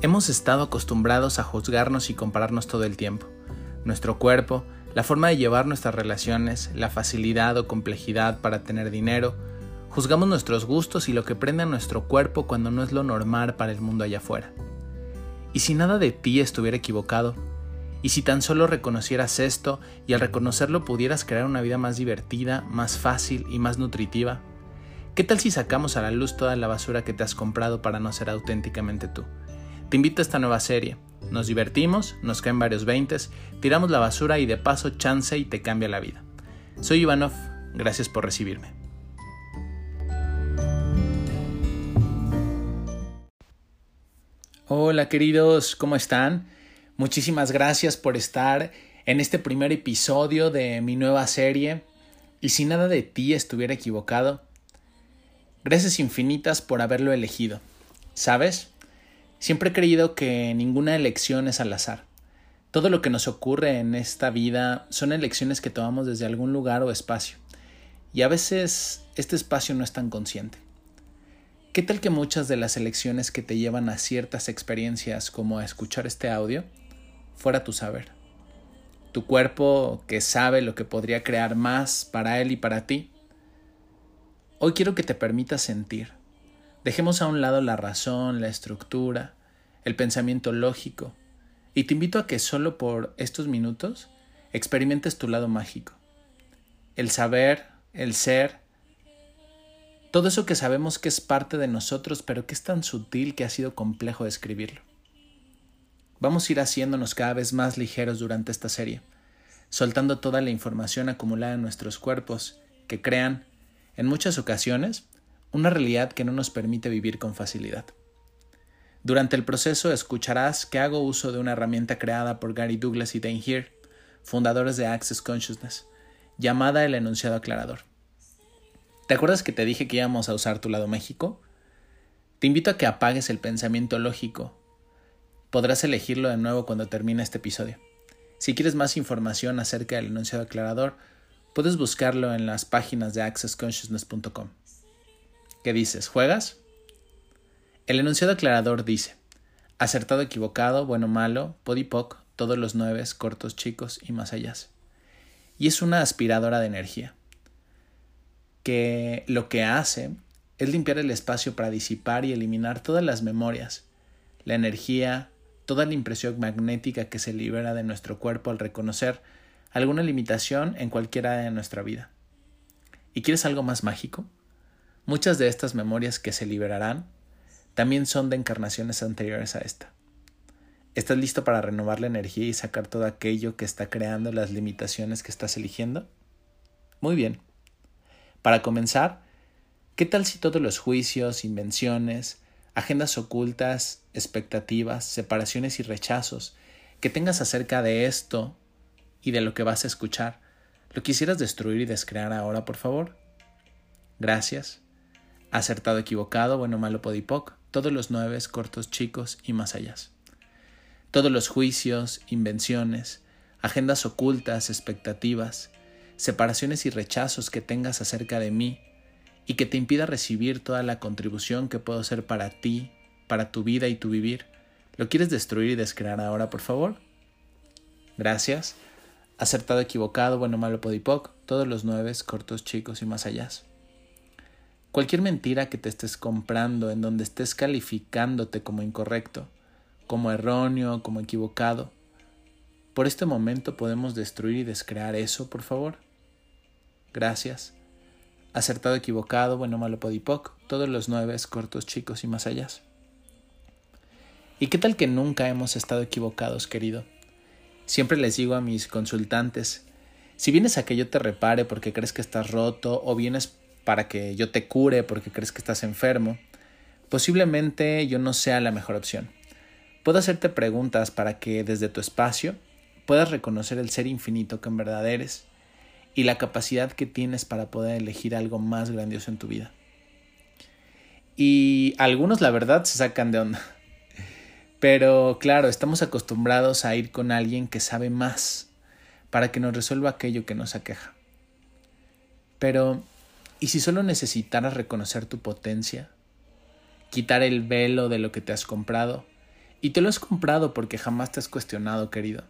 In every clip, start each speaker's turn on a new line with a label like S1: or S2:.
S1: Hemos estado acostumbrados a juzgarnos y compararnos todo el tiempo. Nuestro cuerpo, la forma de llevar nuestras relaciones, la facilidad o complejidad para tener dinero, juzgamos nuestros gustos y lo que prende a nuestro cuerpo cuando no es lo normal para el mundo allá afuera. ¿Y si nada de ti estuviera equivocado? ¿Y si tan solo reconocieras esto y al reconocerlo pudieras crear una vida más divertida, más fácil y más nutritiva? ¿Qué tal si sacamos a la luz toda la basura que te has comprado para no ser auténticamente tú? Te invito a esta nueva serie. Nos divertimos, nos caen varios veintes, tiramos la basura y de paso chance y te cambia la vida. Soy Ivanov, gracias por recibirme. Hola queridos, ¿cómo están? Muchísimas gracias por estar en este primer episodio de mi nueva serie. Y si nada de ti estuviera equivocado, gracias infinitas por haberlo elegido. ¿Sabes? Siempre he creído que ninguna elección es al azar. Todo lo que nos ocurre en esta vida son elecciones que tomamos desde algún lugar o espacio. Y a veces este espacio no es tan consciente. ¿Qué tal que muchas de las elecciones que te llevan a ciertas experiencias como a escuchar este audio fuera tu saber? Tu cuerpo que sabe lo que podría crear más para él y para ti. Hoy quiero que te permitas sentir, Dejemos a un lado la razón, la estructura, el pensamiento lógico, y te invito a que solo por estos minutos experimentes tu lado mágico. El saber, el ser, todo eso que sabemos que es parte de nosotros, pero que es tan sutil que ha sido complejo describirlo. Vamos a ir haciéndonos cada vez más ligeros durante esta serie, soltando toda la información acumulada en nuestros cuerpos, que crean, en muchas ocasiones, una realidad que no nos permite vivir con facilidad. Durante el proceso escucharás que hago uso de una herramienta creada por Gary Douglas y Dane Heer, fundadores de Access Consciousness, llamada el enunciado aclarador. ¿Te acuerdas que te dije que íbamos a usar tu lado México? Te invito a que apagues el pensamiento lógico. Podrás elegirlo de nuevo cuando termine este episodio. Si quieres más información acerca del enunciado aclarador, puedes buscarlo en las páginas de accessconsciousness.com. ¿Qué dices? ¿Juegas? El enunciado aclarador dice: acertado, equivocado, bueno, malo, podipoc, todos los nueve, cortos, chicos y más allá. Y es una aspiradora de energía que lo que hace es limpiar el espacio para disipar y eliminar todas las memorias, la energía, toda la impresión magnética que se libera de nuestro cuerpo al reconocer alguna limitación en cualquiera de nuestra vida. ¿Y quieres algo más mágico? Muchas de estas memorias que se liberarán también son de encarnaciones anteriores a esta. ¿Estás listo para renovar la energía y sacar todo aquello que está creando las limitaciones que estás eligiendo? Muy bien. Para comenzar, ¿qué tal si todos los juicios, invenciones, agendas ocultas, expectativas, separaciones y rechazos que tengas acerca de esto y de lo que vas a escuchar, lo quisieras destruir y descrear ahora, por favor? Gracias acertado, equivocado, bueno, malo, podipoc, todos los nueve, cortos, chicos y más allá. Todos los juicios, invenciones, agendas ocultas, expectativas, separaciones y rechazos que tengas acerca de mí y que te impida recibir toda la contribución que puedo ser para ti, para tu vida y tu vivir. ¿Lo quieres destruir y descrear ahora, por favor? Gracias. Acertado, equivocado, bueno, malo, podipoc, todos los nueve, cortos, chicos y más allá. Cualquier mentira que te estés comprando en donde estés calificándote como incorrecto, como erróneo, como equivocado, por este momento podemos destruir y descrear eso, por favor. Gracias. Acertado, equivocado, bueno, malo, podipoc, todos los nueve, cortos, chicos y más allá. ¿Y qué tal que nunca hemos estado equivocados, querido? Siempre les digo a mis consultantes, si vienes a que yo te repare porque crees que estás roto o vienes para que yo te cure porque crees que estás enfermo, posiblemente yo no sea la mejor opción. Puedo hacerte preguntas para que desde tu espacio puedas reconocer el ser infinito que en verdad eres y la capacidad que tienes para poder elegir algo más grandioso en tu vida. Y algunos la verdad se sacan de onda. Pero claro, estamos acostumbrados a ir con alguien que sabe más para que nos resuelva aquello que nos aqueja. Pero ¿Y si solo necesitaras reconocer tu potencia, quitar el velo de lo que te has comprado Y te lo has comprado porque jamás te has cuestionado, querido.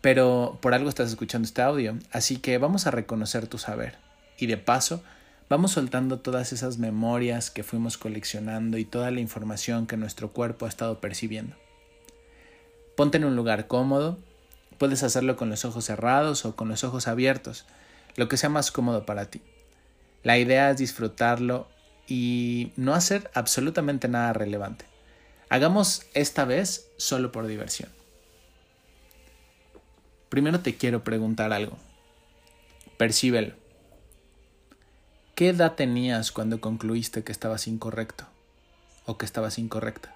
S1: Pero por algo estás escuchando este audio, así que vamos a reconocer tu saber. Y de paso, vamos soltando todas esas memorias que fuimos coleccionando y toda la información que nuestro cuerpo ha estado percibiendo. Ponte en un lugar cómodo, puedes hacerlo con los ojos cerrados o con los ojos abiertos, lo que sea más cómodo para ti. La idea es disfrutarlo y no hacer absolutamente nada relevante. Hagamos esta vez solo por diversión. Primero te quiero preguntar algo. Percíbelo. ¿Qué edad tenías cuando concluiste que estabas incorrecto o que estabas incorrecta?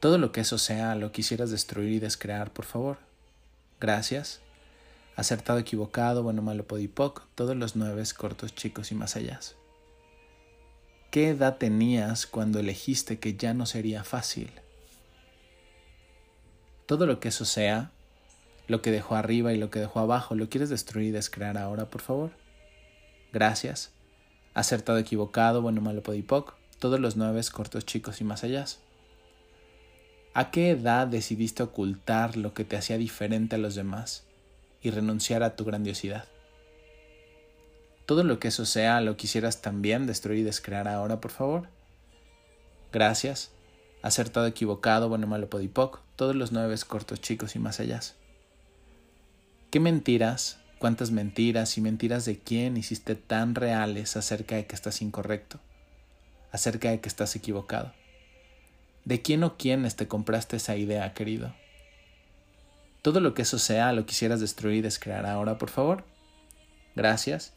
S1: Todo lo que eso sea lo quisieras destruir y descrear, por favor. Gracias. Acertado, equivocado, bueno, malo, podipoc, todos los nueve cortos, chicos y más allá. ¿Qué edad tenías cuando elegiste que ya no sería fácil? Todo lo que eso sea, lo que dejó arriba y lo que dejó abajo, ¿lo quieres destruir y descrear ahora, por favor? Gracias. Acertado, equivocado, bueno, malo, podipoc, todos los nueve cortos, chicos y más allá. ¿A qué edad decidiste ocultar lo que te hacía diferente a los demás y renunciar a tu grandiosidad? Todo lo que eso sea lo quisieras también destruir y descrear ahora, por favor. Gracias. Acertado, equivocado, bueno, malo, podipoc, todos los nueve cortos, chicos y más allá. ¿Qué mentiras, cuántas mentiras y mentiras de quién hiciste tan reales acerca de que estás incorrecto, acerca de que estás equivocado? ¿De quién o quiénes te compraste esa idea, querido? Todo lo que eso sea lo quisieras destruir y descrear ahora, por favor. Gracias.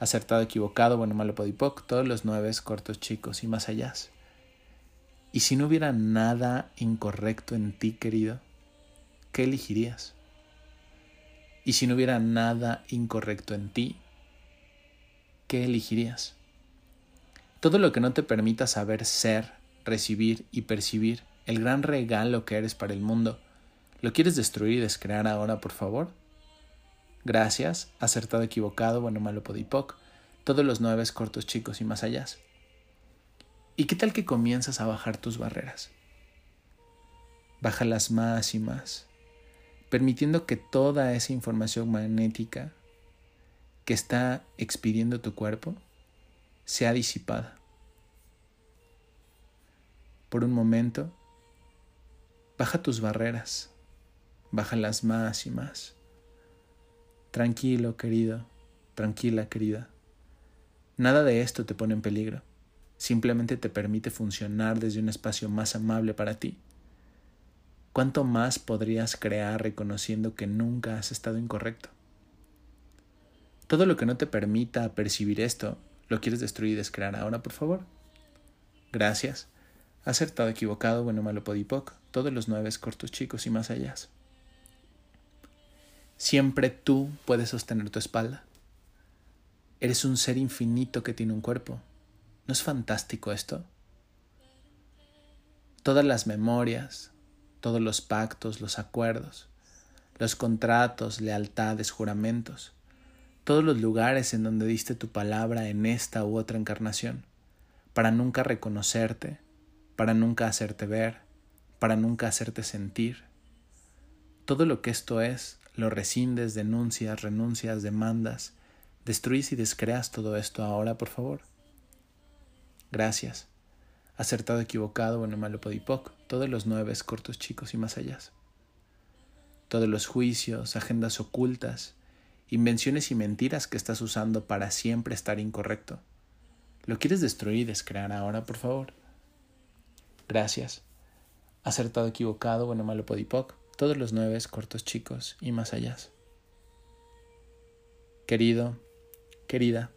S1: Acertado, equivocado, bueno, malo, podipoc, todos los nueve cortos, chicos y más allá. ¿Y si no hubiera nada incorrecto en ti, querido? ¿Qué elegirías? Y si no hubiera nada incorrecto en ti, ¿qué elegirías? Todo lo que no te permita saber ser, recibir y percibir el gran regalo que eres para el mundo, ¿lo quieres destruir y descrear ahora, por favor? Gracias, acertado, equivocado, bueno, malo, podipoc, todos los nueve cortos, chicos y más allá. ¿Y qué tal que comienzas a bajar tus barreras? Bájalas más y más permitiendo que toda esa información magnética que está expidiendo tu cuerpo sea disipada. Por un momento, baja tus barreras, bájalas más y más. Tranquilo, querido, tranquila, querida. Nada de esto te pone en peligro, simplemente te permite funcionar desde un espacio más amable para ti ¿Cuánto más podrías crear reconociendo que nunca has estado incorrecto? Todo lo que no te permita percibir esto, ¿lo quieres destruir y descrear ahora, por favor? Gracias. Acertado, equivocado, bueno, malo, podipoc, todos los nueve cortos chicos y más allá. Siempre tú puedes sostener tu espalda. Eres un ser infinito que tiene un cuerpo. ¿No es fantástico esto? Todas las memorias, todos los pactos, los acuerdos, los contratos, lealtades, juramentos, todos los lugares en donde diste tu palabra en esta u otra encarnación, para nunca reconocerte, para nunca hacerte ver, para nunca hacerte sentir. Todo lo que esto es, lo rescindes, denuncias, renuncias, demandas, destruyes y descreas todo esto ahora, por favor. Gracias acertado, equivocado, bueno, malo, podipoc, todos los nueve cortos, chicos y más allá. Todos los juicios, agendas ocultas, invenciones y mentiras que estás usando para siempre estar incorrecto. ¿Lo quieres destruir y descrear ahora, por favor? Gracias. Acertado, equivocado, bueno, malo, podipoc, todos los nueve cortos, chicos y más allá. Querido, querida,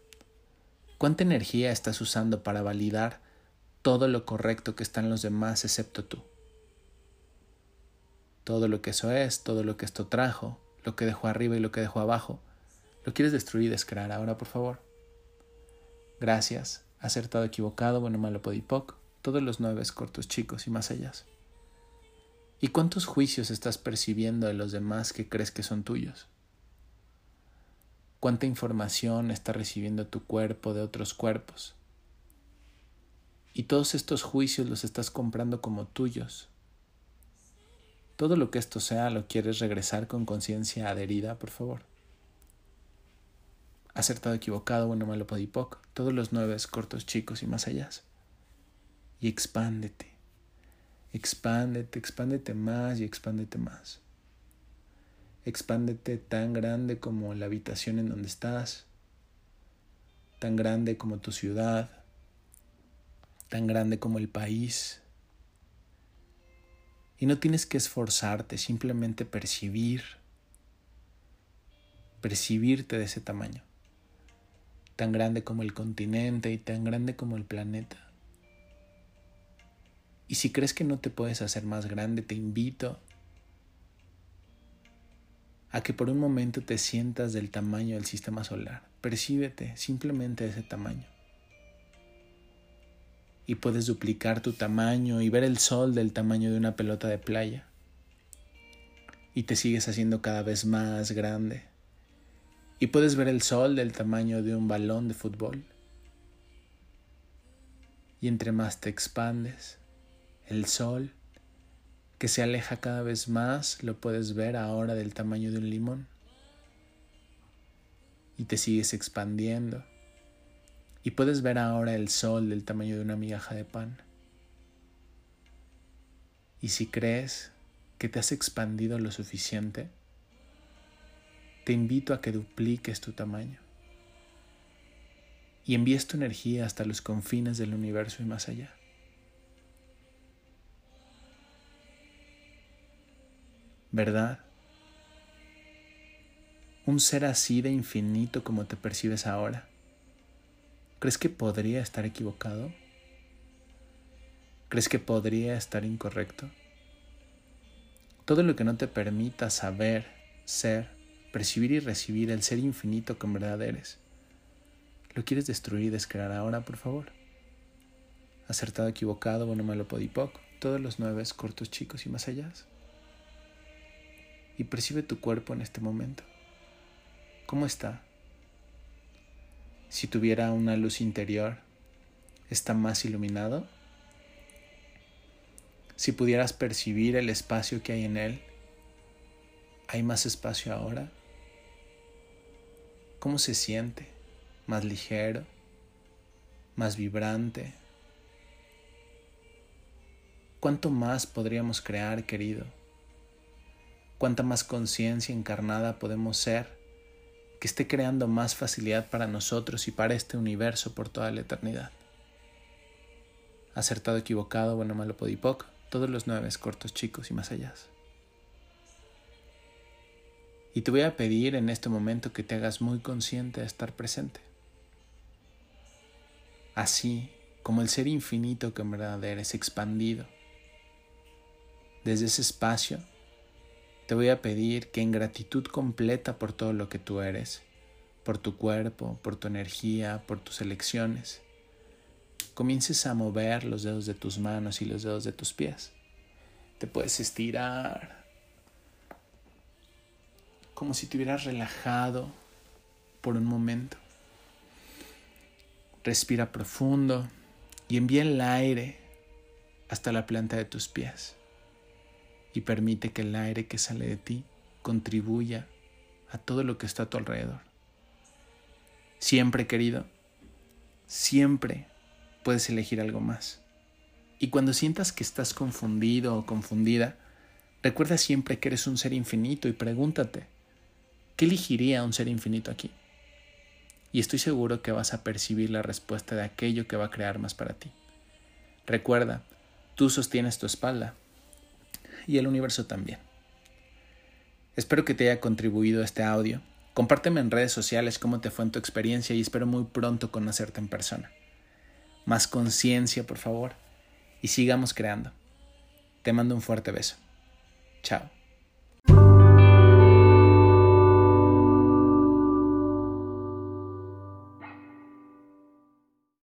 S1: ¿cuánta energía estás usando para validar todo lo correcto que están los demás excepto tú. Todo lo que eso es, todo lo que esto trajo, lo que dejó arriba y lo que dejó abajo, lo quieres destruir y descrear ahora, por favor. Gracias, acertado, equivocado, bueno, malo, podipoc, todos los nueve cortos, chicos y más allá. ¿Y cuántos juicios estás percibiendo de los demás que crees que son tuyos? ¿Cuánta información está recibiendo tu cuerpo de otros cuerpos? Y todos estos juicios los estás comprando como tuyos. Todo lo que esto sea lo quieres regresar con conciencia adherida, por favor. Acertado, equivocado, bueno, malo, podipoc. Todos los nueve cortos, chicos y más allá. Y expándete. Expándete, expándete más y expándete más. Expándete tan grande como la habitación en donde estás, tan grande como tu ciudad, tan grande como el país. Y no tienes que esforzarte, simplemente percibir, percibirte de ese tamaño, tan grande como el continente y tan grande como el planeta. Y si crees que no te puedes hacer más grande, te invito a que por un momento te sientas del tamaño del sistema solar. Percíbete simplemente ese tamaño. Y puedes duplicar tu tamaño y ver el sol del tamaño de una pelota de playa. Y te sigues haciendo cada vez más grande. Y puedes ver el sol del tamaño de un balón de fútbol. Y entre más te expandes, el sol que se aleja cada vez más, lo puedes ver ahora del tamaño de un limón. Y te sigues expandiendo. Y puedes ver ahora el sol del tamaño de una migaja de pan. Y si crees que te has expandido lo suficiente, te invito a que dupliques tu tamaño y envíes tu energía hasta los confines del universo y más allá. ¿Verdad? Un ser así de infinito como te percibes ahora, ¿crees que podría estar equivocado? ¿Crees que podría estar incorrecto? Todo lo que no te permita saber, ser, percibir y recibir el ser infinito que en verdad eres, ¿lo quieres destruir y descrear ahora, por favor? Acertado, equivocado, bueno, malo, podipoc, todos los nueve cortos, chicos y más allá y percibe tu cuerpo en este momento. ¿Cómo está? Si tuviera una luz interior, ¿está más iluminado? Si pudieras percibir el espacio que hay en él, ¿hay más espacio ahora? ¿Cómo se siente? ¿Más ligero? ¿Más vibrante? ¿Cuánto más podríamos crear, querido? Cuánta más conciencia encarnada podemos ser, que esté creando más facilidad para nosotros y para este universo por toda la eternidad. Acertado, equivocado, bueno, malo, podipoc, todos los nueve cortos, chicos y más allá. Y te voy a pedir en este momento que te hagas muy consciente de estar presente. Así como el ser infinito que en verdad eres expandido. Desde ese espacio te voy a pedir que en gratitud completa por todo lo que tú eres, por tu cuerpo, por tu energía, por tus elecciones, comiences a mover los dedos de tus manos y los dedos de tus pies. Te puedes estirar como si te hubieras relajado por un momento. Respira profundo y envía el aire hasta la planta de tus pies y permite que el aire que sale de ti contribuya a todo lo que está a tu alrededor. Siempre, querido, siempre puedes elegir algo más. Y cuando sientas que estás confundido o confundida, recuerda siempre que eres un ser infinito y pregúntate, ¿qué elegiría un ser infinito aquí? Y estoy seguro que vas a percibir la respuesta de aquello que va a crear más para ti. Recuerda, tú sostienes tu espalda, y el universo también. Espero que te haya contribuido este audio. Compárteme en redes sociales cómo te fue en tu experiencia y espero muy pronto conocerte en persona. Más conciencia, por favor, y sigamos creando. Te mando un fuerte beso. Chao.